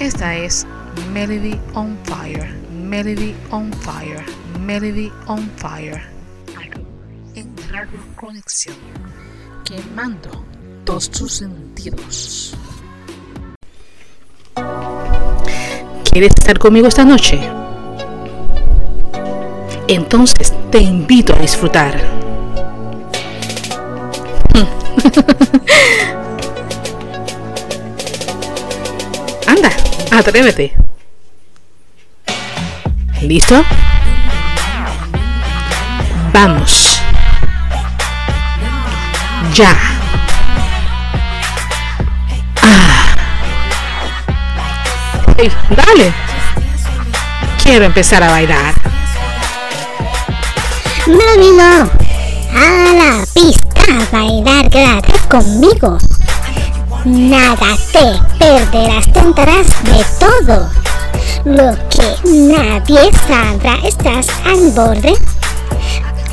Esta es Melody on Fire, Melody on Fire, Melody on Fire. En Radio Conexión, quemando todos tus sentidos. ¿Quieres estar conmigo esta noche? Entonces te invito a disfrutar. atrévete. ¿Listo? Vamos. Ya. Ah. Dale. Quiero empezar a bailar. No, A la pista a bailar gratis conmigo. Nada te perderás, tentarás de todo. Lo que nadie sabrá, estás al borde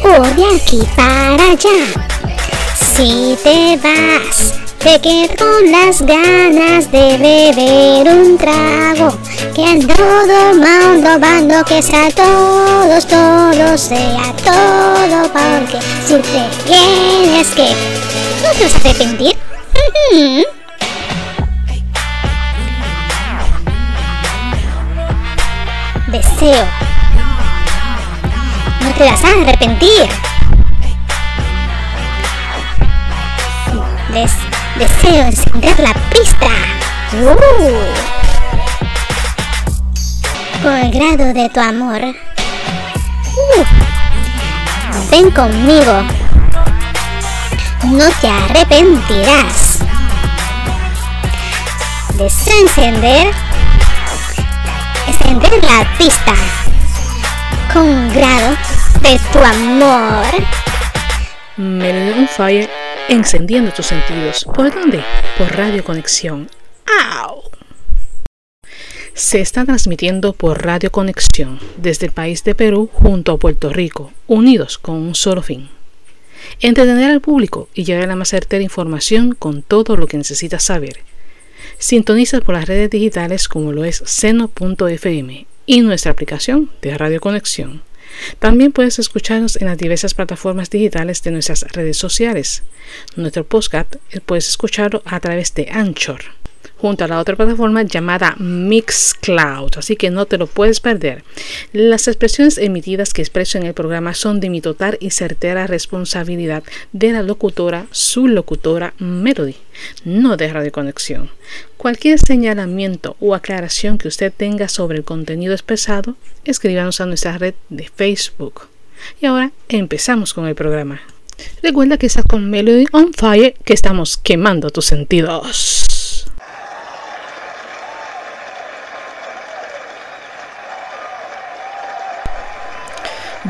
o de aquí para allá. Si te vas, te quedas con las ganas de beber un trago. Que a todo mundo bando, que sea todos, todo sea todo, porque si te tienes que, no te vas a arrepentir. Deseo. No te vas a arrepentir. deseo encender la pista. Uh. Por el grado de tu amor. Uh. Ven conmigo. No te arrepentirás. Deseo encender. Encender la pista. Con grado de tu amor. Melon Fire encendiendo tus sentidos. ¿Por dónde? Por Radio Conexión. ¡Au! Se está transmitiendo por Radio Conexión desde el país de Perú junto a Puerto Rico, unidos con un solo fin. Entretener al público y llevar la más certera información con todo lo que necesitas saber. Sintoniza por las redes digitales como lo es seno.fm y nuestra aplicación de Radio Conexión. También puedes escucharnos en las diversas plataformas digitales de nuestras redes sociales. Nuestro podcast eh, puedes escucharlo a través de Anchor, junto a la otra plataforma llamada Mixcloud, así que no te lo puedes perder. Las expresiones emitidas que expreso en el programa son de mi total y certera responsabilidad de la locutora, su locutora Melody, no de Radio Conexión. Cualquier señalamiento o aclaración que usted tenga sobre el contenido expresado, escríbanos a nuestra red de Facebook. Y ahora empezamos con el programa. Recuerda que estás con Melody on Fire, que estamos quemando tus sentidos.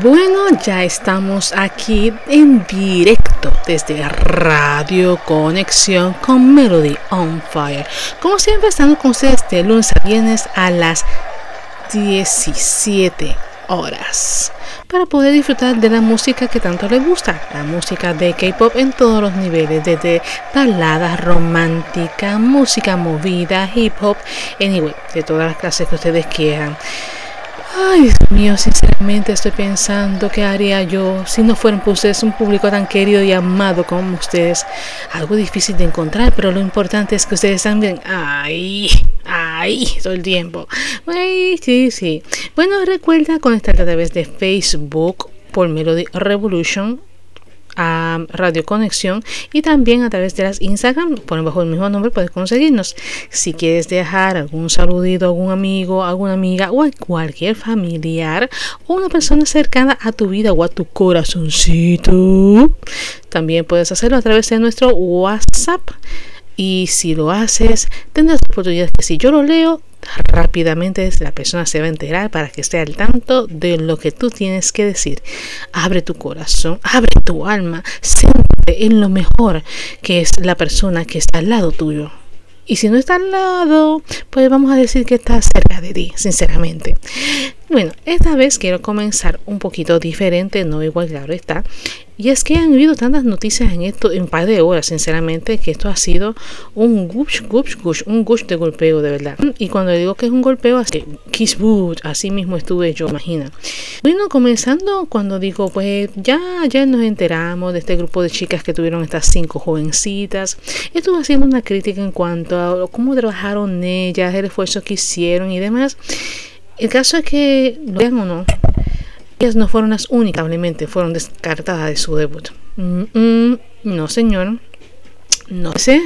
Bueno, ya estamos aquí en directo desde Radio Conexión con Melody on Fire. Como siempre, estamos con ustedes de lunes a viernes a las 17 horas para poder disfrutar de la música que tanto les gusta, la música de K-pop en todos los niveles, desde baladas romántica, música movida, hip hop, anyway, de todas las clases que ustedes quieran. Ay, Dios mío, sinceramente estoy pensando qué haría yo si no fueran por ustedes un público tan querido y amado como ustedes. Algo difícil de encontrar, pero lo importante es que ustedes también. Ay, ay, todo el tiempo. Ay, sí, sí. Bueno, recuerda conectarte a través de Facebook por Melody Revolution a Radio Conexión y también a través de las Instagram, por bajo el mismo nombre puedes conseguirnos. Si quieres dejar algún saludito a algún amigo, alguna amiga o a cualquier familiar o una persona cercana a tu vida o a tu corazoncito, también puedes hacerlo a través de nuestro WhatsApp. Y si lo haces, tendrás la oportunidad que si yo lo leo, rápidamente la persona se va a enterar para que esté al tanto de lo que tú tienes que decir. Abre tu corazón, abre tu alma, siente en lo mejor que es la persona que está al lado tuyo. Y si no está al lado, pues vamos a decir que está cerca de ti, sinceramente. Bueno, esta vez quiero comenzar un poquito diferente, no igual, claro está. Y es que han habido tantas noticias en esto en un par de horas, sinceramente, que esto ha sido un gush, gush, gush, un gush de golpeo, de verdad. Y cuando digo que es un golpeo, que kiss boot, así mismo estuve yo, imagina. Bueno, comenzando cuando digo, pues ya, ya nos enteramos de este grupo de chicas que tuvieron estas cinco jovencitas. Estuve haciendo una crítica en cuanto a cómo trabajaron ellas, el esfuerzo que hicieron y demás. El caso es que, lo vean o no, ellas no fueron las únicas, probablemente fueron descartadas de su debut. no, señor. No sé.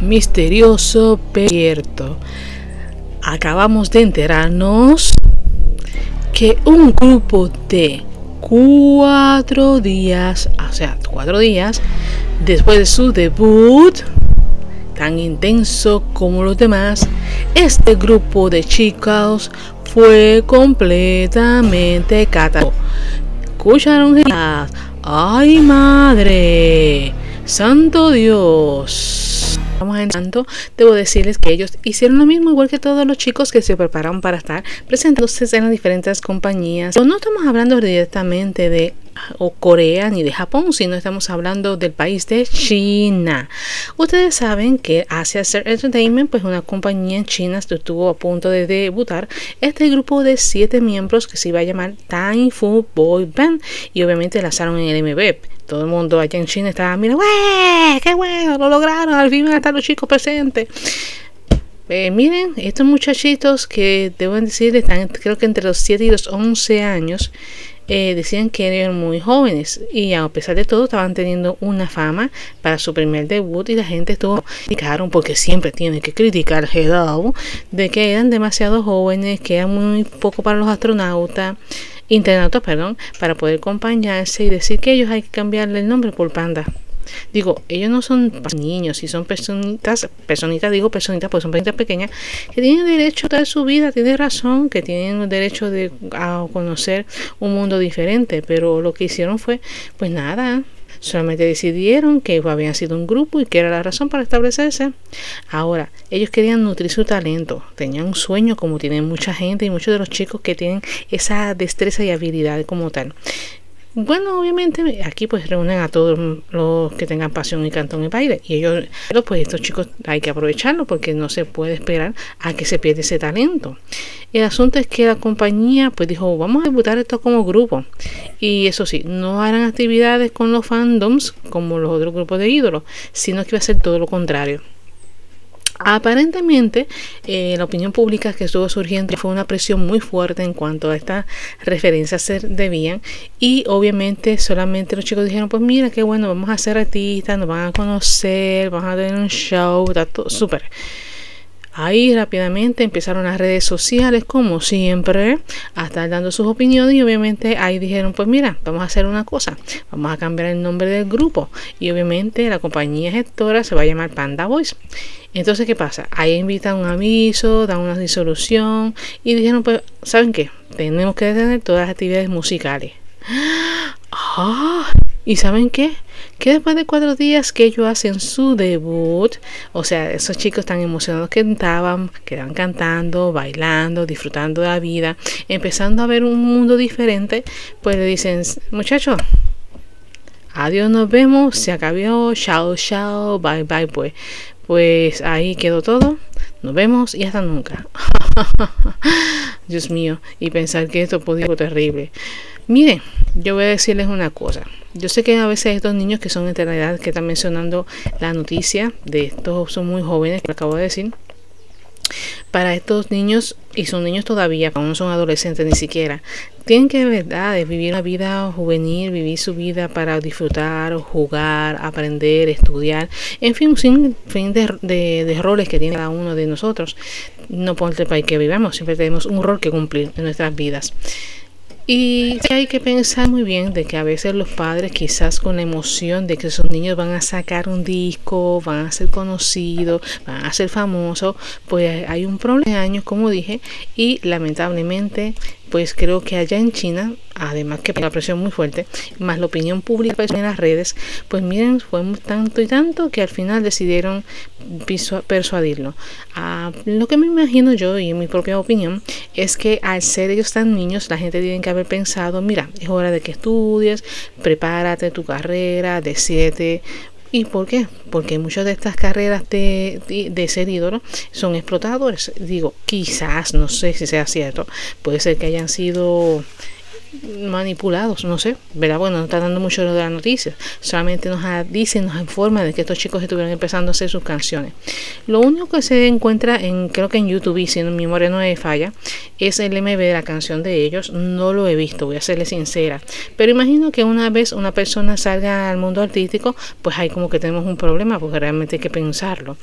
Misterioso cierto. Acabamos de enterarnos que un grupo de cuatro días, o sea, cuatro días después de su debut, tan intenso como los demás, este grupo de chicos fue completamente catado. ¿Escucharon? ¡Ay, madre! ¡Santo Dios! Vamos tanto, debo decirles que ellos hicieron lo mismo igual que todos los chicos que se prepararon para estar presentándose en las diferentes compañías. No estamos hablando directamente de o Corea ni de Japón, sino estamos hablando del país de China. Ustedes saben que Asia Entertainment, pues una compañía en China, estuvo a punto de debutar este grupo de siete miembros que se iba a llamar Time Fu Boy Band y obviamente lanzaron en el MB. Todo el mundo allá en China estaba, mira, ¡qué bueno! Lo lograron, al fin van a estar los chicos presentes. Eh, miren, estos muchachitos que debo decir están creo que entre los 7 y los 11 años eh, decían que eran muy jóvenes y a pesar de todo estaban teniendo una fama para su primer debut y la gente estuvo criticaron porque siempre tienen que criticar Hello de que eran demasiado jóvenes, que eran muy poco para los astronautas internautas, perdón, para poder acompañarse y decir que ellos hay que cambiarle el nombre por Panda. Digo, ellos no son niños, si son personitas, personitas, digo personitas, pues son personitas pequeñas, que tienen derecho a dar su vida, tiene razón, que tienen derecho de, a conocer un mundo diferente, pero lo que hicieron fue, pues nada, solamente decidieron que habían sido un grupo y que era la razón para establecerse. Ahora, ellos querían nutrir su talento, tenían un sueño como tienen mucha gente y muchos de los chicos que tienen esa destreza y habilidad como tal. Bueno, obviamente aquí pues reúnen a todos los que tengan pasión y cantón y baile. Y ellos, pues estos chicos hay que aprovecharlo porque no se puede esperar a que se pierda ese talento. El asunto es que la compañía pues dijo, vamos a debutar esto como grupo. Y eso sí, no harán actividades con los fandoms como los otros grupos de ídolos, sino que va a ser todo lo contrario. Aparentemente, eh, la opinión pública que estuvo surgiendo fue una presión muy fuerte en cuanto a estas referencias se debían y obviamente solamente los chicos dijeron, pues mira, qué bueno, vamos a ser artistas, nos van a conocer, vamos a tener un show, está todo súper. Ahí rápidamente empezaron las redes sociales, como siempre, a estar dando sus opiniones y obviamente ahí dijeron, pues mira, vamos a hacer una cosa, vamos a cambiar el nombre del grupo y obviamente la compañía gestora se va a llamar Panda Boys. Entonces, ¿qué pasa? Ahí invitan un aviso, dan una disolución y dijeron, pues, ¿saben qué? Tenemos que detener todas las actividades musicales. ¡Ah! ¿Y saben qué? Que después de cuatro días que ellos hacen su debut, o sea, esos chicos tan emocionados que estaban, quedaban cantando, bailando, disfrutando de la vida, empezando a ver un mundo diferente, pues le dicen, muchachos, adiós, nos vemos, se acabó, chao, chao, bye, bye, pues. Pues ahí quedó todo. Nos vemos y hasta nunca. Dios mío, y pensar que esto podía ser terrible. Miren, yo voy a decirles una cosa. Yo sé que a veces estos niños que son entre la que están mencionando la noticia de estos son muy jóvenes, que acabo de decir. Para estos niños, y son niños todavía, aún no son adolescentes ni siquiera, tienen que verdad vivir una vida juvenil, vivir su vida para disfrutar, jugar, aprender, estudiar, en fin, sin fin de, de, roles que tiene cada uno de nosotros. No por el país que vivamos, siempre tenemos un rol que cumplir en nuestras vidas. Y hay que pensar muy bien de que a veces los padres quizás con la emoción de que esos niños van a sacar un disco, van a ser conocidos, van a ser famosos, pues hay un problema años, como dije, y lamentablemente pues creo que allá en China, además que la presión muy fuerte, más la opinión pública en las redes, pues miren, fue tanto y tanto que al final decidieron persuadirlo. Ah, lo que me imagino yo y mi propia opinión es que al ser ellos tan niños, la gente tiene que haber pensado, mira, es hora de que estudies, prepárate tu carrera, de siete ¿Y por qué? Porque muchas de estas carreras de, de, ser ídolo son explotadores. Digo, quizás, no sé si sea cierto, puede ser que hayan sido manipulados, no sé, ¿verdad? Bueno, no está dando mucho de las noticias, solamente nos dice, nos informa de que estos chicos estuvieron empezando a hacer sus canciones. Lo único que se encuentra en, creo que en YouTube, y si mi memoria no falla, es el MV de la canción de ellos, no lo he visto, voy a serle sincera, pero imagino que una vez una persona salga al mundo artístico, pues ahí como que tenemos un problema, porque realmente hay que pensarlo.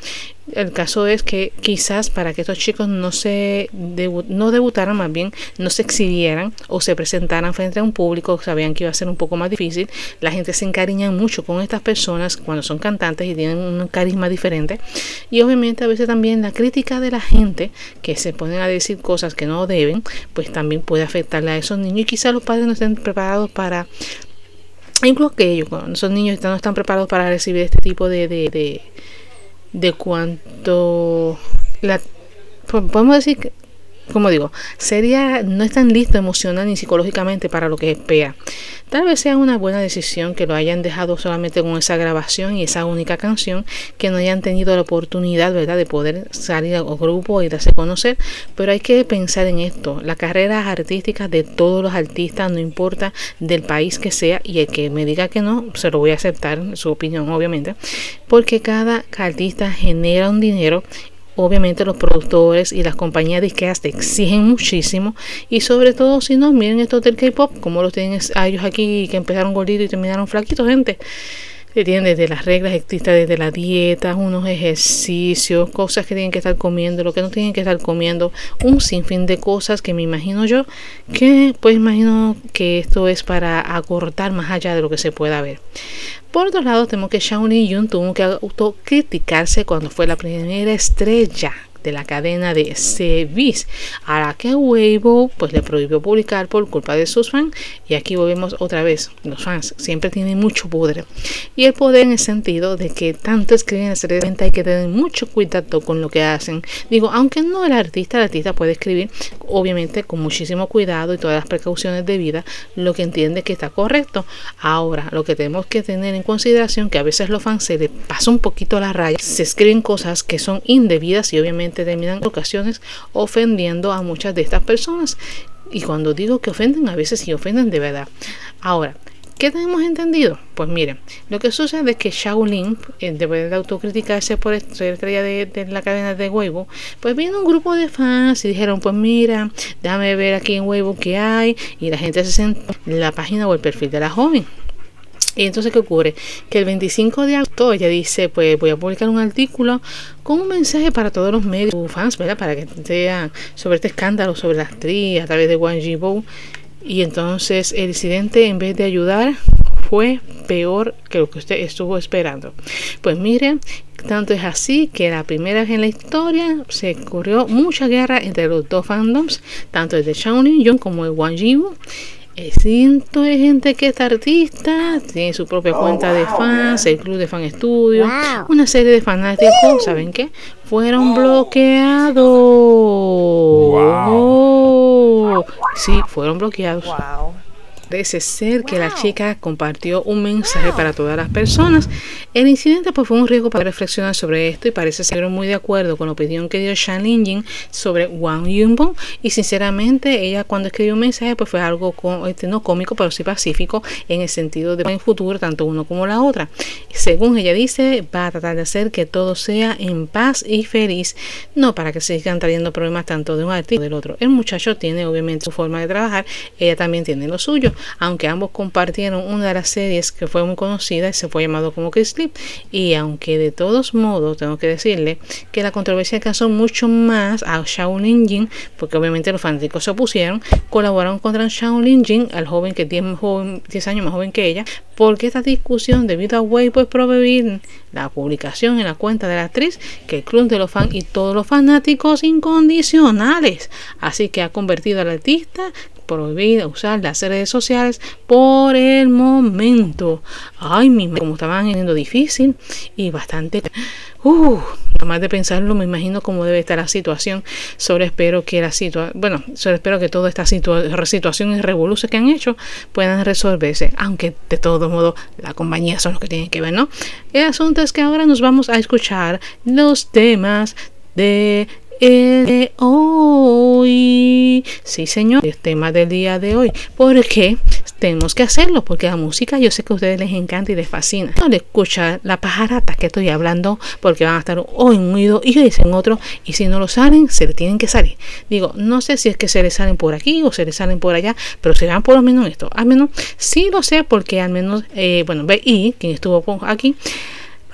El caso es que quizás para que estos chicos no se no debutaran más bien, no se exhibieran o se presentaran frente a un público, sabían que iba a ser un poco más difícil. La gente se encariña mucho con estas personas cuando son cantantes y tienen un carisma diferente. Y obviamente a veces también la crítica de la gente que se ponen a decir cosas que no deben, pues también puede afectarle a esos niños y quizás los padres no estén preparados para incluso que ellos, cuando esos niños no están preparados para recibir este tipo de, de de cuanto la podemos decir que como digo, sería no están listo emocional ni psicológicamente para lo que espera. Tal vez sea una buena decisión que lo hayan dejado solamente con esa grabación y esa única canción, que no hayan tenido la oportunidad, ¿verdad?, de poder salir al grupo y darse a conocer. Pero hay que pensar en esto, la carrera artística de todos los artistas, no importa del país que sea, y el que me diga que no, se lo voy a aceptar, su opinión, obviamente, porque cada artista genera un dinero obviamente los productores y las compañías disqueras te exigen muchísimo. Y sobre todo si no miren esto del K-pop como los tienen a ellos aquí que empezaron gorditos y terminaron flaquitos gente que tienen desde las reglas estrictas, desde la dieta, unos ejercicios, cosas que tienen que estar comiendo, lo que no tienen que estar comiendo, un sinfín de cosas que me imagino yo que pues imagino que esto es para acortar más allá de lo que se pueda ver. Por otro lado, tenemos que Shaolin Yun tuvo que autocriticarse cuando fue la primera estrella de la cadena de CBS, a la que Weibo pues le prohibió publicar por culpa de sus fans. Y aquí volvemos otra vez, los fans siempre tienen mucho poder. Y el poder en el sentido de que tanto escriben en de venta hay que tener mucho cuidado con lo que hacen, digo, aunque no el artista, el artista puede escribir obviamente con muchísimo cuidado y todas las precauciones de vida lo que entiende que está correcto, ahora lo que tenemos que tener en consideración que a veces los fans se les pasa un poquito la raya, se escriben cosas que son indebidas y obviamente terminan ocasiones ofendiendo a muchas de estas personas. Y cuando digo que ofenden, a veces sí ofenden de verdad. Ahora, ¿Qué tenemos entendido? Pues miren, lo que sucede es que Shaolin, eh, debe de autocriticarse por ser estrella de, de, la cadena de Weibo, pues vino un grupo de fans y dijeron, pues mira, déjame ver aquí en Weibo qué hay, y la gente se sentó en la página o el perfil de la joven. Y entonces, ¿qué ocurre? Que el 25 de agosto ella dice, pues voy a publicar un artículo con un mensaje para todos los medios fans, ¿verdad? Para que vean sobre este escándalo sobre la actriz a través de Wang Jibo. Y entonces el incidente, en vez de ayudar, fue peor que lo que usted estuvo esperando. Pues mire, tanto es así que la primera vez en la historia se ocurrió mucha guerra entre los dos fandoms, tanto el de Shaolin Young como el Wang Jibo ciento de gente que es artista, tiene su propia cuenta de fans, el club de fan estudio, una serie de fanáticos, ¿saben qué? Fueron bloqueados. Sí, fueron bloqueados. Parece ser que la chica compartió un mensaje para todas las personas. El incidente pues, fue un riesgo para reflexionar sobre esto y parece ser muy de acuerdo con la opinión que dio Shan Linjin sobre Wang Yunbong. Y sinceramente, ella cuando escribió un mensaje pues fue algo este, no cómico, pero sí pacífico en el sentido de buen futuro, tanto uno como la otra. Según ella dice, va a tratar de hacer que todo sea en paz y feliz, no para que se sigan trayendo problemas tanto de un artista como del otro. El muchacho tiene obviamente su forma de trabajar, ella también tiene lo suyo aunque ambos compartieron una de las series que fue muy conocida y se fue llamado como Kiss Clip. Y aunque de todos modos tengo que decirle que la controversia alcanzó mucho más a Shaolin Jin, porque obviamente los fanáticos se opusieron, colaboraron contra Shaolin Jin, al joven que tiene 10 años más joven que ella, porque esta discusión debido a Wei pues prohibir la publicación en la cuenta de la actriz que el club de los fans y todos los fanáticos incondicionales. Así que ha convertido al artista prohibida usar las redes sociales por el momento. Ay, mi como estaban siendo difícil y bastante. Uh, nada más de pensarlo, me imagino cómo debe estar la situación. Solo espero que la situación, bueno, solo espero que toda esta situación y revolución que han hecho puedan resolverse. Aunque de todo modo la compañía son los que tienen que ver, ¿no? El asunto es que ahora nos vamos a escuchar los temas de el de hoy. Sí, señor, el tema del día de hoy. ¿Por qué? Tenemos que hacerlo porque la música yo sé que a ustedes les encanta y les fascina. No le escucha la pajarata que estoy hablando porque van a estar hoy en un oído y hoy en otro y si no lo salen se le tienen que salir. Digo, no sé si es que se les salen por aquí o se les salen por allá, pero se van por lo menos esto. Al menos sí lo sé porque al menos, eh, bueno, B.I., quien estuvo aquí,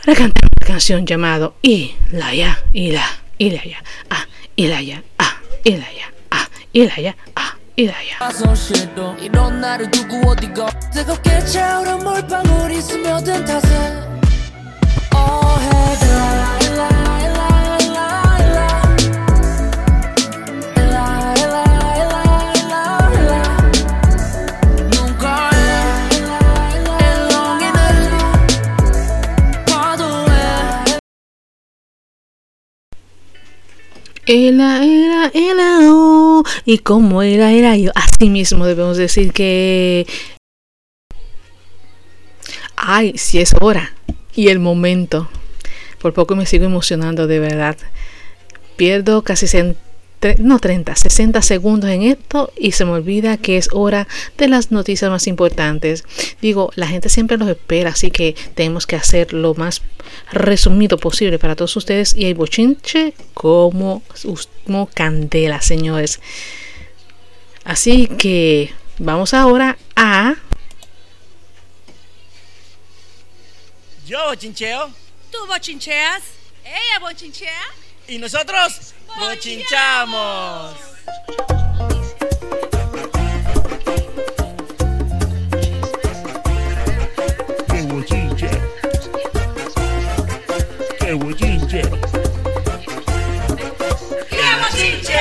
para cantar una canción llamado Y la ya y la 일하야 아 일하야 아 일하야 아 일하야 아 일하야. 손실도 이런 나를 두고 어디가 뜨겁게 차오른 Ela era, ela, oh, y como era, era yo. Así mismo debemos decir que. Ay, si es hora y el momento. Por poco me sigo emocionando de verdad. Pierdo casi no 30, 60 segundos en esto y se me olvida que es hora de las noticias más importantes. Digo, la gente siempre los espera, así que tenemos que hacer lo más resumido posible para todos ustedes y hay bochinche como, como candela, señores. Así que vamos ahora a... Yo bochincheo. Tú bochincheas. Ella bochinchea. Y nosotros bochinchamos. ¡Qué bochinche! ¡Qué bochinche! ¡Qué bochinche!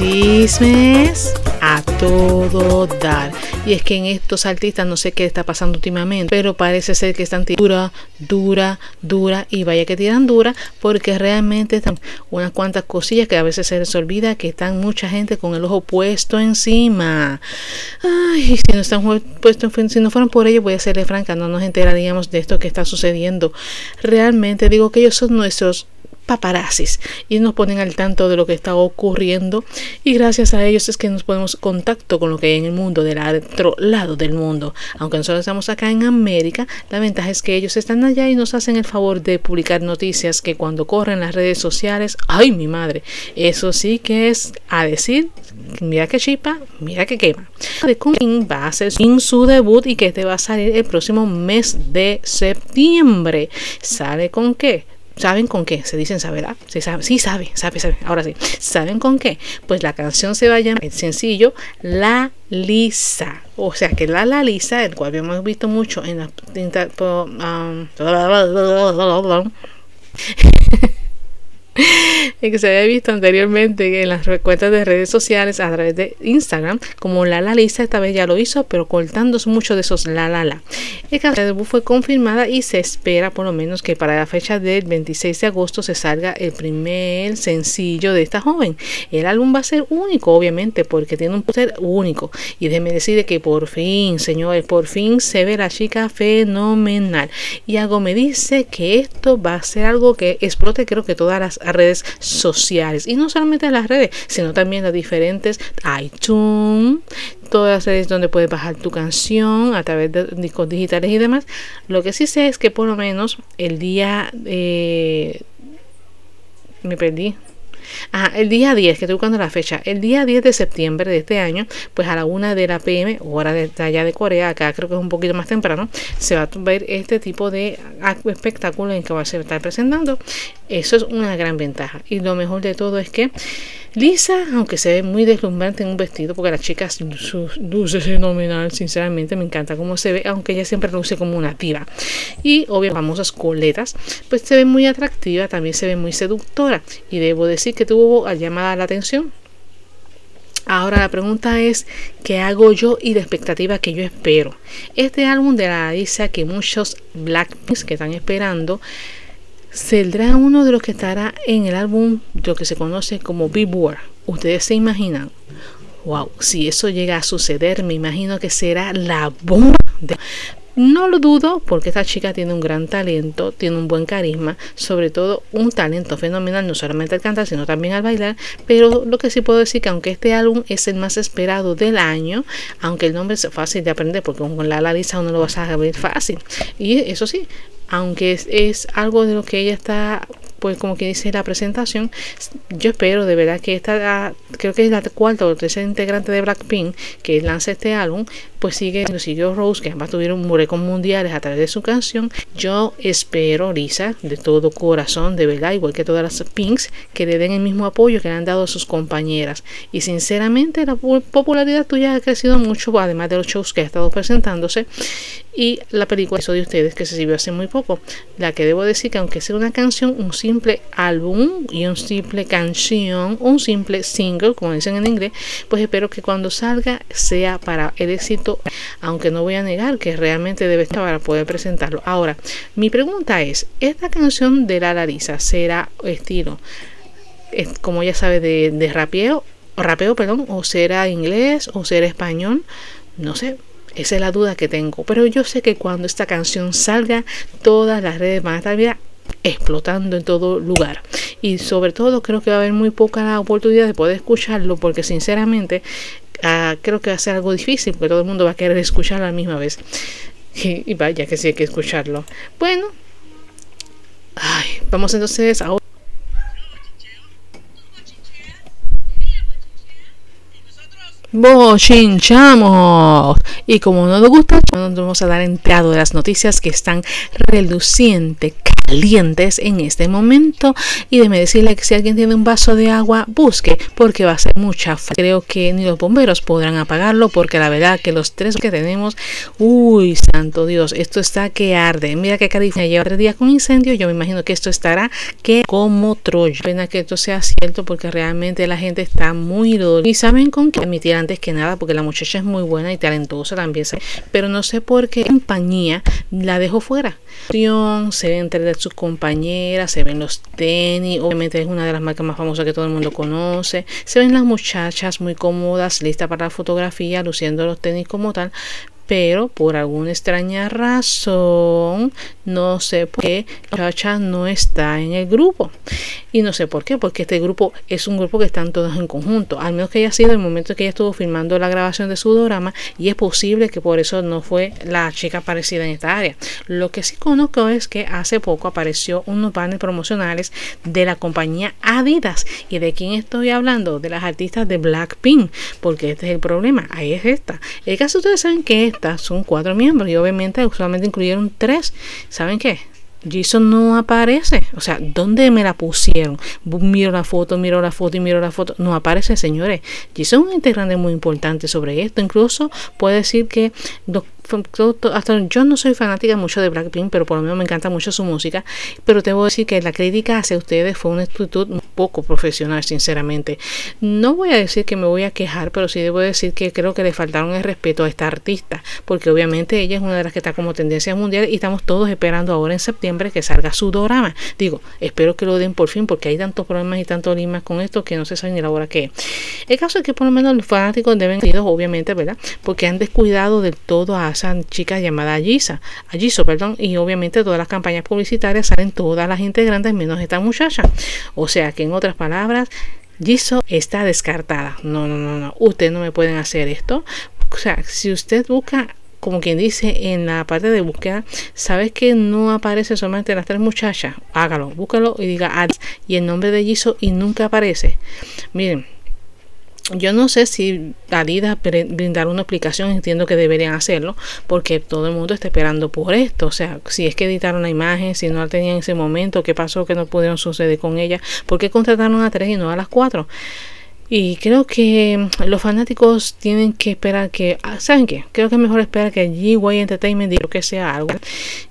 Chismes a todo dar. Y es que en estos artistas no sé qué está pasando últimamente, pero parece ser que están dura, dura, dura y vaya que tiran dura porque realmente están unas cuantas cosillas que a veces se les olvida que están mucha gente con el ojo puesto encima. Ay, si no están puestos, si no fueran por ellos, voy a serle franca, no nos enteraríamos de esto que está sucediendo. Realmente digo que ellos son nuestros paparazzis y nos ponen al tanto de lo que está ocurriendo. Y gracias a ellos es que nos ponemos contacto con lo que hay en el mundo del otro lado del mundo. Aunque nosotros estamos acá en América la ventaja es que ellos están allá y nos hacen el favor de publicar noticias que cuando corren las redes sociales ay mi madre eso sí que es a decir mira que chipa mira que quema. De va a hacer su debut y que este va a salir el próximo mes de septiembre. Sale con qué ¿Saben con qué? Se dicen saber. Ah, sí, sabe, sí, sabe, sabe, sabe. Ahora sí. ¿Saben con qué? Pues la canción se va a llamar el sencillo La Lisa. O sea que la La Lisa, el cual habíamos visto mucho en la. Um, que se había visto anteriormente en las cuentas de redes sociales a través de Instagram, como la la lista esta vez ya lo hizo, pero cortándose mucho de esos la la la. El debut fue confirmada y se espera por lo menos que para la fecha del 26 de agosto se salga el primer sencillo de esta joven. El álbum va a ser único, obviamente, porque tiene un poder único. Y déjeme decir que por fin, señores, por fin se ve la chica fenomenal. Y algo me dice que esto va a ser algo que explote, creo que todas las redes sociales. Y no solamente las redes, sino también las diferentes iTunes, todas las redes donde puedes bajar tu canción a través de discos digitales y demás. Lo que sí sé es que por lo menos el día... Eh, me perdí. Ah, el día 10, que estoy buscando la fecha, el día 10 de septiembre de este año, pues a la 1 de la PM, hora de allá de Corea, acá creo que es un poquito más temprano, se va a ver este tipo de espectáculo en que va a estar presentando. Eso es una gran ventaja. Y lo mejor de todo es que Lisa, aunque se ve muy deslumbrante en un vestido, porque la chica luce fenomenal, sinceramente me encanta cómo se ve, aunque ella siempre luce como una diva. Y obviamente famosas coletas, pues se ve muy atractiva, también se ve muy seductora. Y debo decir que tuvo llamada la atención Ahora la pregunta es, ¿qué hago yo y la expectativa que yo espero? Este álbum de la Lisa que muchos Blackpink que están esperando, saldrá uno de los que estará en el álbum, lo que se conoce como Billboard. Ustedes se imaginan. Wow, si eso llega a suceder, me imagino que será la bomba. De... No lo dudo porque esta chica tiene un gran talento, tiene un buen carisma, sobre todo un talento fenomenal, no solamente al cantar, sino también al bailar. Pero lo que sí puedo decir que aunque este álbum es el más esperado del año, aunque el nombre es fácil de aprender porque con la Larisa uno lo vas a ver fácil. Y eso sí, aunque es, algo de lo que ella está pues como que dice la presentación, yo espero de verdad que esta, creo que es la cuarta o tercera integrante de Blackpink que lanza este álbum, pues sigue, siguió Rose, que además tuvieron un récord mundiales a través de su canción. Yo espero, Lisa, de todo corazón, de verdad, igual que todas las Pinks, que le den el mismo apoyo que le han dado a sus compañeras. Y sinceramente, la popularidad tuya ha crecido mucho, además de los shows que ha estado presentándose y la película eso de ustedes que se sirvió hace muy poco la que debo decir que aunque sea una canción un simple álbum y un simple canción un simple single como dicen en inglés pues espero que cuando salga sea para el éxito aunque no voy a negar que realmente debe estar para poder presentarlo. Ahora mi pregunta es esta canción de la Larisa será estilo como ya sabe de, de rapeo rapeo perdón o será inglés o será español no sé esa es la duda que tengo. Pero yo sé que cuando esta canción salga, todas las redes van a estar explotando en todo lugar. Y sobre todo creo que va a haber muy poca oportunidad de poder escucharlo porque sinceramente ah, creo que va a ser algo difícil porque todo el mundo va a querer escucharlo a la misma vez. Y, vaya que sí hay que escucharlo. Bueno. vamos entonces a bochinchamos. Y como no nos gusta, nos vamos a dar entrado de las noticias que están relucientes, calientes en este momento. Y déjeme decirle que si alguien tiene un vaso de agua, busque, porque va a ser mucha. Creo que ni los bomberos podrán apagarlo, porque la verdad que los tres que tenemos, uy, santo Dios, esto está que arde. Mira que California lleva tres días con incendio. Yo me imagino que esto estará que como Troya. Pena que esto sea cierto, porque realmente la gente está muy dolorida. Y saben con qué admitir antes que nada, porque la muchacha es muy buena y talentosa también, pero no sé por qué compañía la dejó fuera. Se ve entre sus compañeras, se ven los tenis, obviamente es una de las marcas más famosas que todo el mundo conoce. Se ven las muchachas muy cómodas, listas para la fotografía, luciendo los tenis como tal, pero por alguna extraña razón, no sé por qué, Chacha no está en el grupo. Y no sé por qué, porque este grupo es un grupo que están todos en conjunto, al menos que haya sido el momento que ella estuvo filmando la grabación de su drama, y es posible que por eso no fue la chica aparecida en esta área. Lo que sí conozco es que hace poco apareció unos paneles promocionales de la compañía Adidas. ¿Y de quién estoy hablando? De las artistas de Blackpink, porque este es el problema, ahí es esta. El caso ustedes saben que es son cuatro miembros y obviamente solamente incluyeron tres. ¿Saben qué? Jason no aparece. O sea, ¿dónde me la pusieron? Miro la foto, miro la foto y miro la foto. No aparece, señores. Jason es un integrante muy importante sobre esto. Incluso puede decir que hasta yo no soy fanática mucho de Blackpink, pero por lo menos me encanta mucho su música. Pero te voy a decir que la crítica hacia ustedes fue una actitud poco profesional, sinceramente. No voy a decir que me voy a quejar, pero sí debo decir que creo que le faltaron el respeto a esta artista, porque obviamente ella es una de las que está como tendencia mundial y estamos todos esperando ahora en septiembre que salga su drama. Digo, espero que lo den por fin, porque hay tantos problemas y tantos limas con esto que no se sabe ni la hora que es. El caso es que por lo menos los fanáticos deben obviamente, ¿verdad? Porque han descuidado del todo a esa chica llamada Gisa, Giso, perdón, y obviamente todas las campañas publicitarias salen todas las integrantes menos esta muchacha. O sea que en otras palabras, Jisoo está descartada. No, no, no, no. Ustedes no me pueden hacer esto. O sea, si usted busca como quien dice en la parte de búsqueda, sabes que no aparece solamente las tres muchachas, hágalo, búscalo y diga y el nombre de Jisoo y nunca aparece. Miren, yo no sé si Adidas brindar una explicación, entiendo que deberían hacerlo, porque todo el mundo está esperando por esto. O sea, si es que editaron la imagen, si no la tenían en ese momento, qué pasó que no pudieron suceder con ella, por qué contrataron a tres y no a las cuatro. Y creo que los fanáticos tienen que esperar que, ah, ¿saben qué? Creo que es mejor esperar que GY Entertainment diga que sea algo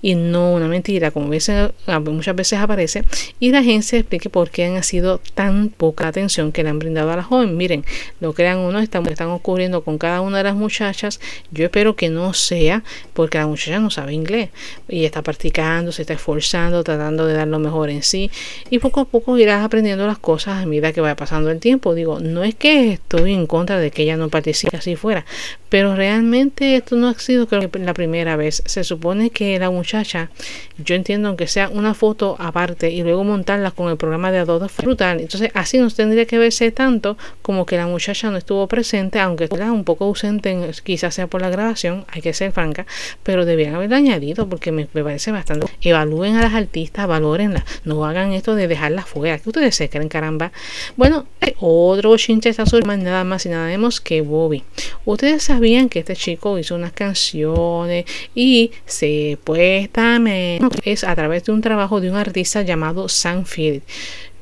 y no una mentira, como veces, muchas veces aparece, y la agencia explique por qué han sido tan poca atención que le han brindado a la joven. Miren, lo crean uno, están, están ocurriendo con cada una de las muchachas. Yo espero que no sea porque la muchacha no sabe inglés y está practicando, se está esforzando, tratando de dar lo mejor en sí, y poco a poco irás aprendiendo las cosas a medida que vaya pasando el tiempo. Digo, no es que estoy en contra de que ella no participe así fuera, pero realmente esto no ha sido creo la primera vez. Se supone que la muchacha, yo entiendo aunque sea una foto aparte y luego montarla con el programa de Adobe fue brutal. Entonces así nos tendría que verse tanto como que la muchacha no estuvo presente, aunque estuviera un poco ausente, quizás sea por la grabación, hay que ser franca, pero debían haberla añadido porque me, parece bastante. Evalúen a las artistas, valórenlas, no hagan esto de dejarlas fuera. que ustedes se creen, caramba? Bueno, otro chinche está más nada más y nada menos que Bobby. Ustedes sabían que este chico hizo unas canciones y supuestamente es a través de un trabajo de un artista llamado Sam Phillips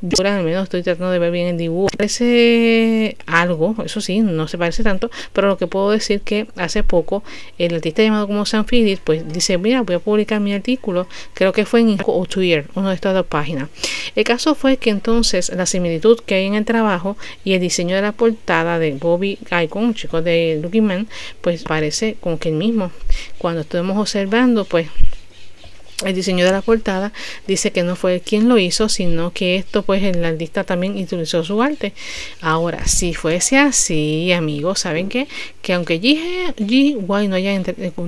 yo al menos estoy tratando de ver bien el dibujo. Parece algo, eso sí, no se parece tanto, pero lo que puedo decir que hace poco el artista llamado como San Phillips, pues dice, mira, voy a publicar mi artículo, creo que fue en o Twitter, una de estas dos páginas. El caso fue que entonces la similitud que hay en el trabajo y el diseño de la portada de Bobby Icon, chico de Looking Man, pues parece como que el mismo. Cuando estuvimos observando, pues el diseño de la portada dice que no fue quien lo hizo, sino que esto pues el artista también utilizó su arte. Ahora, si fuese así, amigos, ¿saben qué? Que aunque GY no haya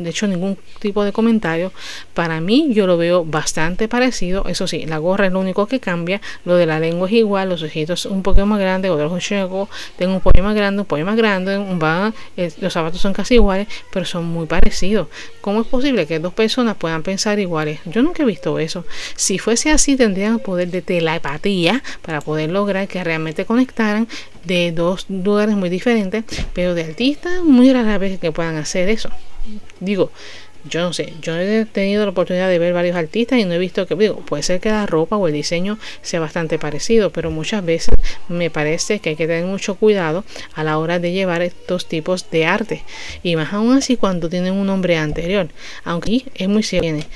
hecho ningún tipo de comentario, para mí yo lo veo bastante parecido. Eso sí, la gorra es lo único que cambia, lo de la lengua es igual, los ojitos un poco más grandes, otros ojos tengo un poco más grande, un poco más grande, un eh, los zapatos son casi iguales, pero son muy parecidos. ¿Cómo es posible que dos personas puedan pensar iguales? Yo nunca he visto eso. Si fuese así, tendrían poder de telepatía para poder lograr que realmente conectaran de dos lugares muy diferentes, pero de artistas muy rara vez que puedan hacer eso. Digo, yo no sé, yo he tenido la oportunidad de ver varios artistas y no he visto que, digo, puede ser que la ropa o el diseño sea bastante parecido, pero muchas veces me parece que hay que tener mucho cuidado a la hora de llevar estos tipos de arte, y más aún así cuando tienen un nombre anterior, aunque es muy cierto.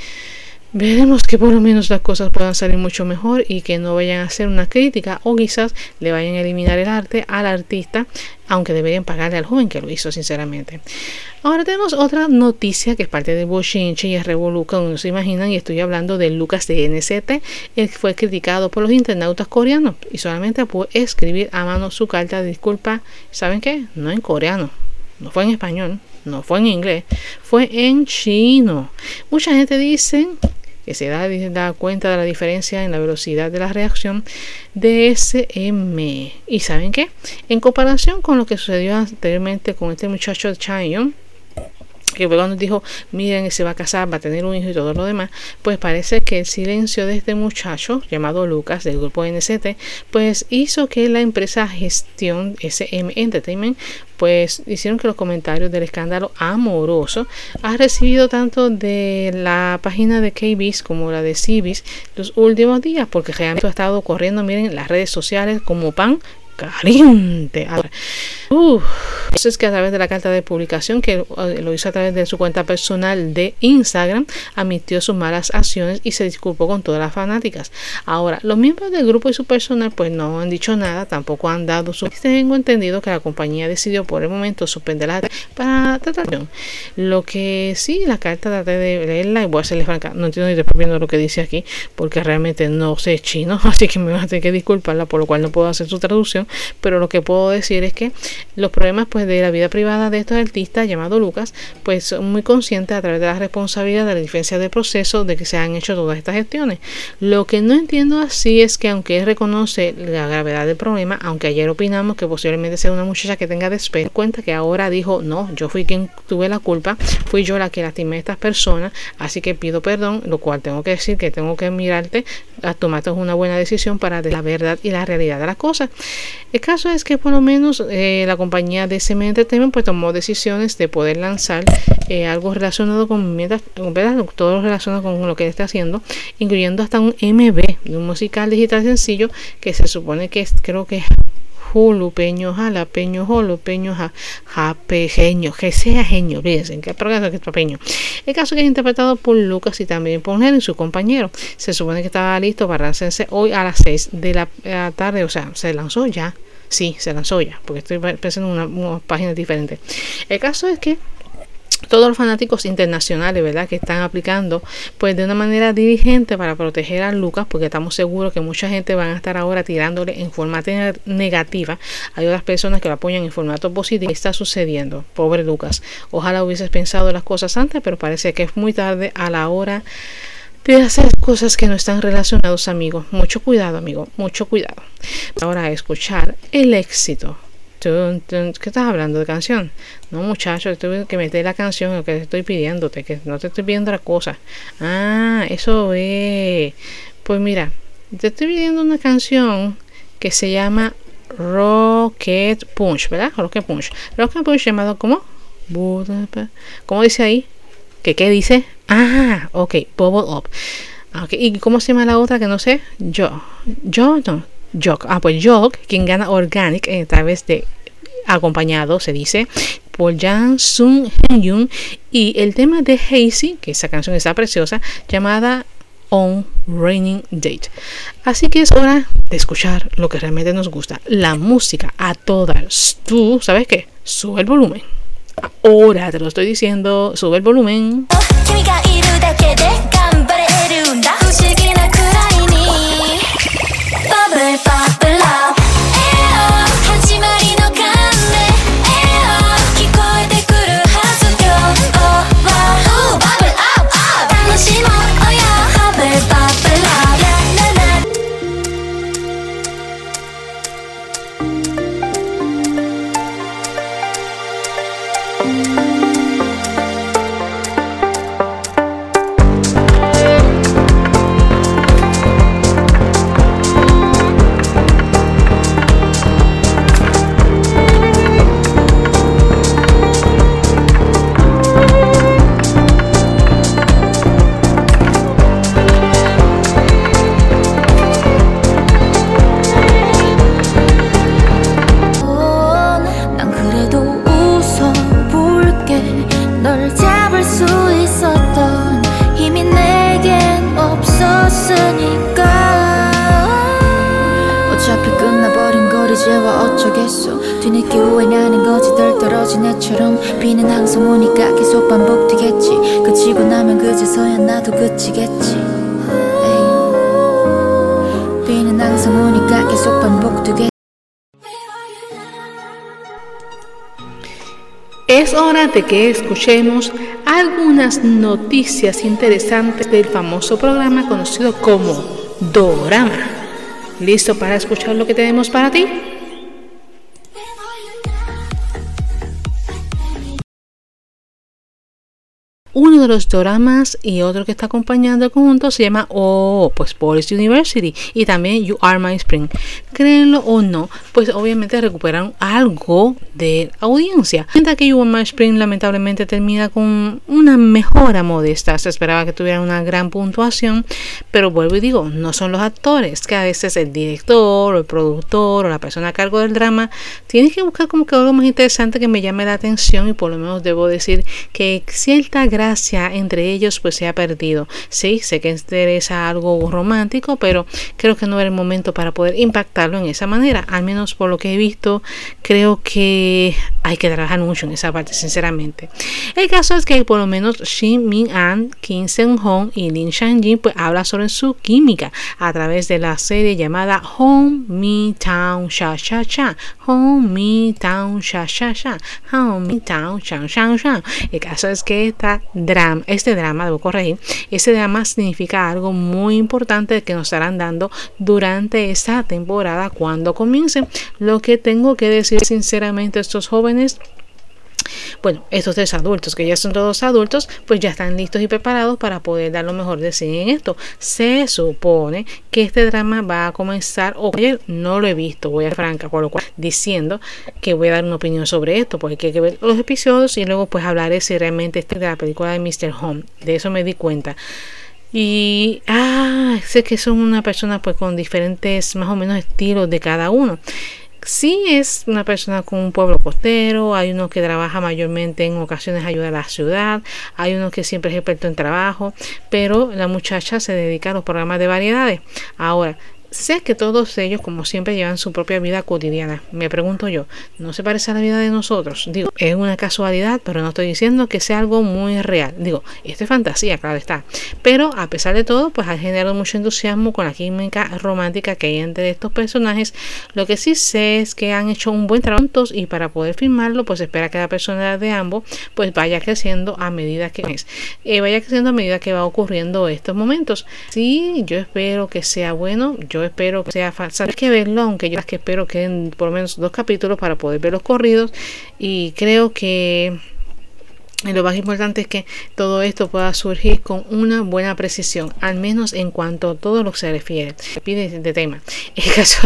Veremos que por lo menos las cosas puedan salir mucho mejor y que no vayan a hacer una crítica o quizás le vayan a eliminar el arte al artista, aunque deberían pagarle al joven que lo hizo, sinceramente. Ahora tenemos otra noticia que es parte de Bochinche y es Revoluca, como se imaginan, y estoy hablando de Lucas de NCT. Él fue criticado por los internautas coreanos y solamente pudo escribir a mano su carta de disculpa. ¿Saben qué? No en coreano, no fue en español, no fue en inglés, fue en chino. Mucha gente dice que se da, cuenta de la diferencia en la velocidad de la reacción de SM. ¿Y saben qué? En comparación con lo que sucedió anteriormente con este muchacho Chayon, que fue cuando dijo, miren, se va a casar, va a tener un hijo y todo lo demás, pues parece que el silencio de este muchacho llamado Lucas del grupo NCT, pues hizo que la empresa gestión SM Entertainment pues hicieron que los comentarios del escándalo amoroso ha recibido tanto de la página de KBIS como la de CBIS los últimos días porque realmente ha estado corriendo miren las redes sociales como pan caliente. eso es que a través de la carta de publicación, que lo hizo a través de su cuenta personal de Instagram, admitió sus malas acciones y se disculpó con todas las fanáticas. Ahora, los miembros del grupo y su personal pues no han dicho nada, tampoco han dado su... Tengo entendido que la compañía decidió por el momento suspender la para tratación. Lo que sí, la carta traté de leerla y voy a serle franca, no entiendo ni después viendo lo que dice aquí, porque realmente no sé chino, así que me voy a tener que disculparla, por lo cual no puedo hacer su traducción pero lo que puedo decir es que los problemas pues de la vida privada de estos artistas llamado Lucas, pues son muy conscientes a través de la responsabilidad de la diferencia del proceso de que se han hecho todas estas gestiones. Lo que no entiendo así es que aunque él reconoce la gravedad del problema, aunque ayer opinamos que posiblemente sea una muchacha que tenga despecho, cuenta que ahora dijo, no, yo fui quien tuve la culpa, fui yo la que lastimé a estas personas, así que pido perdón, lo cual tengo que decir que tengo que mirarte, a tomarte una buena decisión para de la verdad y la realidad de las cosas. El caso es que por lo menos eh, la compañía de SM Entertainment pues tomó decisiones de poder lanzar eh, algo relacionado con mientras, todo relacionado con lo que está haciendo, incluyendo hasta un MV, un musical digital sencillo que se supone que es, creo que julupeño, jalapeño, jolopeño, ja, japejeño, que sea genio, fíjense, que que es papeño. El caso que es interpretado por Lucas y también por Henry, su compañero. Se supone que estaba listo para hacerse hoy a las 6 de la tarde, o sea, se lanzó ya. Sí, se lanzó ya, porque estoy pensando en una, una página diferente. El caso es que todos los fanáticos internacionales, ¿verdad? Que están aplicando, pues de una manera dirigente para proteger a Lucas, porque estamos seguros que mucha gente van a estar ahora tirándole en formato negativa. Hay otras personas que lo apoyan en formato positivo. ¿Qué está sucediendo? Pobre Lucas. Ojalá hubieses pensado las cosas antes, pero parece que es muy tarde a la hora de hacer cosas que no están relacionados, amigos. Mucho cuidado, amigo. Mucho cuidado. Ahora a escuchar el éxito ¿Qué estás hablando de canción? No, muchacho, tengo que meter la canción lo que estoy pidiéndote, que no te estoy pidiendo la cosa. Ah, eso es. Pues mira, te estoy pidiendo una canción que se llama Rocket Punch, ¿verdad? Rocket Punch. Rocket Punch llamado como ¿Cómo dice ahí? ¿Qué qué dice? Ah, ok, Bubble Up. Okay. ¿Y cómo se llama la otra que no sé? Yo. Yo no. Jok. Ah, pues quien gana Organic a través de acompañado, se dice, por Jang Sung Hyun y el tema de Hazy, que esa canción está preciosa, llamada On Raining Date. Así que es hora de escuchar lo que realmente nos gusta, la música a todas. Tú, ¿sabes qué? Sube el volumen. Ahora te lo estoy diciendo, sube el volumen. Es que escuchemos algunas noticias interesantes del famoso programa conocido como Dorama. ¿Listo para escuchar lo que tenemos para ti? De los dramas y otro que está acompañando el conjunto se llama Oh, pues Police University y también You Are My Spring. Créenlo o no, pues obviamente recuperan algo de audiencia. Mientras que You Are My Spring lamentablemente termina con una mejora modesta. Se esperaba que tuviera una gran puntuación, pero vuelvo y digo, no son los actores, que a veces el director o el productor o la persona a cargo del drama tiene que buscar como que algo más interesante que me llame la atención y por lo menos debo decir que cierta gran gracia entre ellos pues se ha perdido. Sí, sé que interesa algo romántico, pero creo que no era el momento para poder impactarlo en esa manera. Al menos por lo que he visto, creo que hay que trabajar mucho en esa parte, sinceramente. El caso es que por lo menos Shin Min An, Kim Seung Hong y Lin Shangjin pues habla sobre su química a través de la serie llamada Home Me Town Sha Sha Sha. Home Me Town Sha Sha Sha. Home Me Town Sha Sha Sha. El caso es que esta drama, este drama, debo corregir, este drama significa algo muy importante que nos estarán dando durante esta temporada cuando comience. Lo que tengo que decir sinceramente a estos jóvenes bueno, estos tres adultos, que ya son todos adultos, pues ya están listos y preparados para poder dar lo mejor de sí en esto. Se supone que este drama va a comenzar, o ayer no lo he visto, voy a franca, por lo cual diciendo que voy a dar una opinión sobre esto, porque hay que ver los episodios y luego pues hablaré si realmente este de la película de Mr. Home. De eso me di cuenta. Y ah, sé que son una persona pues con diferentes más o menos estilos de cada uno sí es una persona con un pueblo costero, hay uno que trabaja mayormente en ocasiones ayuda a la ciudad, hay uno que siempre es experto en trabajo, pero la muchacha se dedica a los programas de variedades. Ahora, Sé que todos ellos, como siempre, llevan su propia vida cotidiana. Me pregunto yo, ¿no se parece a la vida de nosotros? Digo, es una casualidad, pero no estoy diciendo que sea algo muy real. Digo, esto es fantasía, claro está. Pero a pesar de todo, pues ha generado mucho entusiasmo con la química romántica que hay entre estos personajes. Lo que sí sé es que han hecho un buen trabajo y para poder filmarlo, pues espera que la personalidad de ambos pues vaya creciendo a medida que es. Eh, vaya creciendo a medida que va ocurriendo estos momentos. Sí, yo espero que sea bueno. Yo espero que sea falsa. Hay que verlo, aunque yo que espero que en por lo menos dos capítulos para poder ver los corridos. Y creo que lo más importante es que todo esto pueda surgir con una buena precisión, al menos en cuanto a todo lo que se refiere. Pide de tema. El caso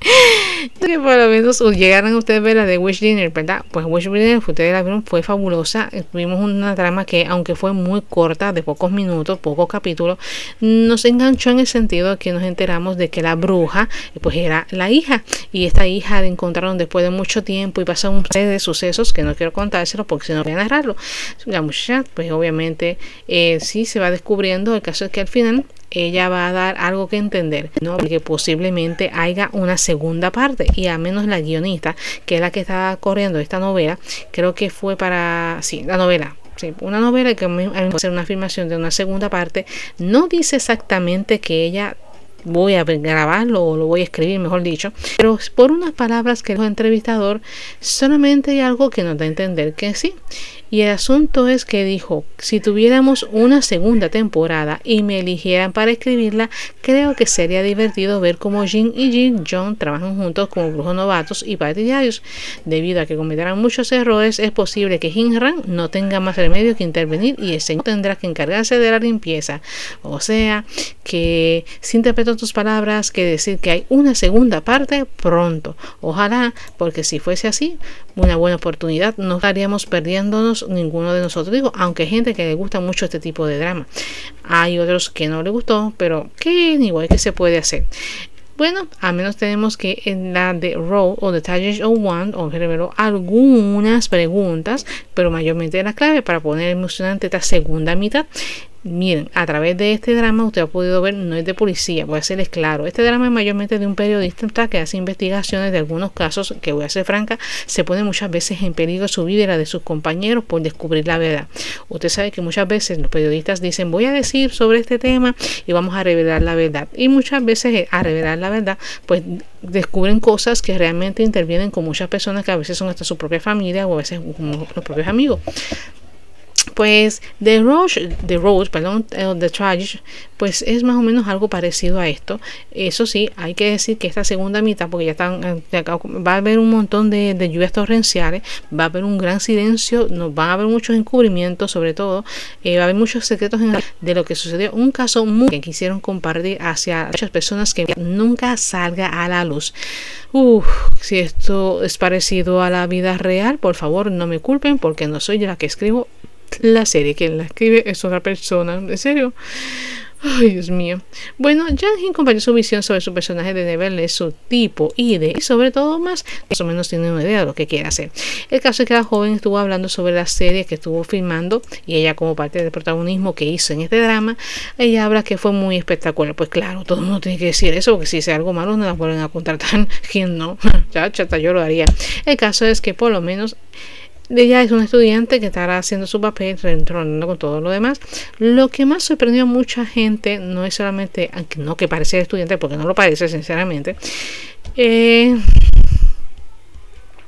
que por lo menos llegaran ustedes a ver la de Wish Dinner, ¿verdad? Pues Wish Dinner, ustedes la vieron, fue fabulosa. Tuvimos una trama que, aunque fue muy corta, de pocos minutos, pocos capítulos, nos enganchó en el sentido de que nos enteramos de que la bruja, pues era la hija. Y esta hija la encontraron después de mucho tiempo y pasaron un serie de sucesos que no quiero contárselo porque si no voy a narrarlo. La muchacha, pues obviamente, eh, sí se va descubriendo. El caso es que al final ella va a dar algo que entender, ¿no? Porque posiblemente haya una segunda parte y a menos la guionista, que es la que estaba corriendo esta novela, creo que fue para, sí, la novela, Sí, una novela que va a hacer una afirmación de una segunda parte, no dice exactamente que ella voy a grabarlo o lo voy a escribir, mejor dicho, pero por unas palabras que el entrevistador solamente hay algo que nos da a entender que sí. Y el asunto es que dijo, si tuviéramos una segunda temporada y me eligieran para escribirla, creo que sería divertido ver cómo Jin y Jin John trabajan juntos como brujos novatos y partidarios. Debido a que cometerán muchos errores, es posible que Ran no tenga más remedio que intervenir y el señor tendrá que encargarse de la limpieza. O sea, que si interpreto tus palabras, que decir que hay una segunda parte pronto. Ojalá, porque si fuese así, una buena oportunidad, no estaríamos perdiéndonos ninguno de nosotros. Digo, aunque hay gente que le gusta mucho este tipo de drama. Hay otros que no le gustó, pero que igual que se puede hacer. Bueno, al menos tenemos que en la de Row o de Tages of One, o primero algunas preguntas, pero mayormente la clave para poner emocionante esta segunda mitad. Miren, a través de este drama usted ha podido ver, no es de policía, voy a serles claro. Este drama es mayormente de un periodista que hace investigaciones de algunos casos que, voy a ser franca, se pone muchas veces en peligro su vida y la de sus compañeros por descubrir la verdad. Usted sabe que muchas veces los periodistas dicen, voy a decir sobre este tema y vamos a revelar la verdad. Y muchas veces eh, a revelar la verdad, pues descubren cosas que realmente intervienen con muchas personas que a veces son hasta su propia familia o a veces los propios amigos pues The Rose, The Rose, perdón, eh, The Trash, pues es más o menos algo parecido a esto. Eso sí, hay que decir que esta segunda mitad, porque ya están, eh, va a haber un montón de, lluvias torrenciales, va a haber un gran silencio, nos van a haber muchos encubrimientos, sobre todo, eh, va a haber muchos secretos de lo que sucedió. Un caso muy que quisieron compartir hacia muchas personas que nunca salga a la luz. Uf, si esto es parecido a la vida real, por favor no me culpen porque no soy yo la que escribo la serie. Quien la escribe es otra persona. ¿En serio? Ay, Dios mío. Bueno, Jan compartió su visión sobre su personaje de Neverland, su tipo y de, y sobre todo más, más o menos tiene una idea de lo que quiere hacer. El caso es que la joven estuvo hablando sobre la serie que estuvo filmando y ella como parte del protagonismo que hizo en este drama, ella habla que fue muy espectacular. Pues claro, todo el mundo tiene que decir eso, porque si es algo malo no la vuelven a contratar. ¿Quién no? ya, chata, yo lo haría. El caso es que por lo menos ella es una estudiante que estará haciendo su papel, retornando con todo lo demás. Lo que más sorprendió a mucha gente no es solamente, no que parece estudiante, porque no lo parece, sinceramente, eh,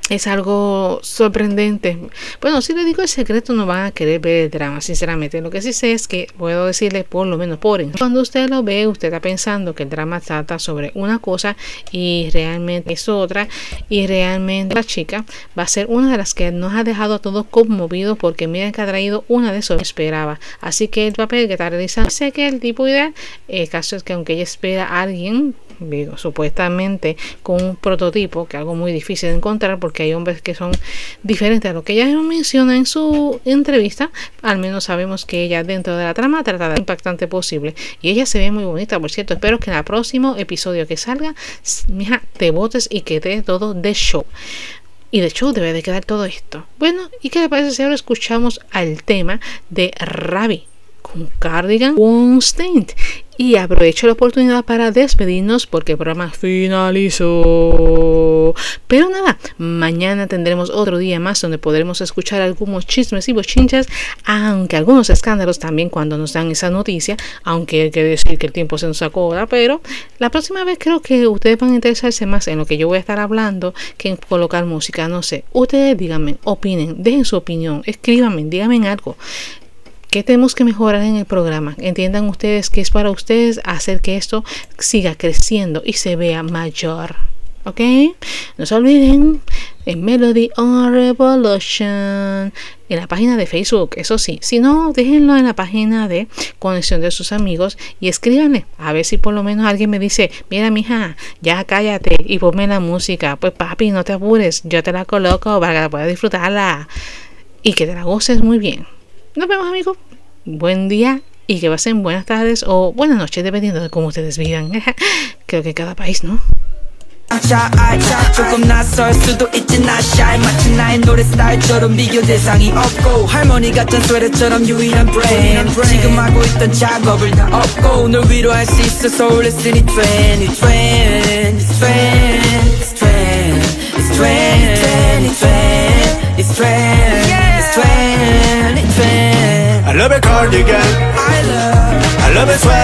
es algo sorprendente. Bueno, si le digo el secreto, no van a querer ver el drama, sinceramente. Lo que sí sé es que puedo decirle, por lo menos por Cuando usted lo ve, usted está pensando que el drama trata sobre una cosa y realmente es otra. Y realmente la chica va a ser una de las que nos ha dejado a todos conmovidos porque miren que ha traído una de eso que esperaba. Así que el papel que está realizando, sé que el tipo ideal, el caso es que aunque ella espera a alguien digo, supuestamente con un prototipo, que es algo muy difícil de encontrar porque hay hombres que son diferentes a lo que ella menciona en su entrevista, al menos sabemos que ella dentro de la trama trata de impactante posible y ella se ve muy bonita, por cierto, espero que en el próximo episodio que salga, mija, te botes y que dé todo de show. Y de hecho debe de quedar todo esto. Bueno, ¿y qué le parece si ahora escuchamos al tema de Ravi? Con Cardigan Wonstein. Y aprovecho la oportunidad para despedirnos porque el programa finalizó. Pero nada, mañana tendremos otro día más donde podremos escuchar algunos chismes y bochinchas, aunque algunos escándalos también cuando nos dan esa noticia, aunque hay que decir que el tiempo se nos acobra, pero la próxima vez creo que ustedes van a interesarse más en lo que yo voy a estar hablando que en colocar música, no sé. Ustedes díganme, opinen, dejen su opinión, escríbanme, díganme algo. ¿Qué tenemos que mejorar en el programa? Entiendan ustedes que es para ustedes hacer que esto siga creciendo y se vea mayor. ¿Ok? No se olviden en Melody on Revolution en la página de Facebook, eso sí. Si no, déjenlo en la página de conexión de sus amigos y escríbanle. A ver si por lo menos alguien me dice, mira mija, ya cállate y ponme la música. Pues papi, no te apures, yo te la coloco para que puedas disfrutarla y que te la goces muy bien. Nos vemos amigos. Buen día y que pasen buenas tardes o buenas noches, dependiendo de cómo ustedes vivan. Creo que cada país, ¿no? I love a cardigan. I love, I love a sweater.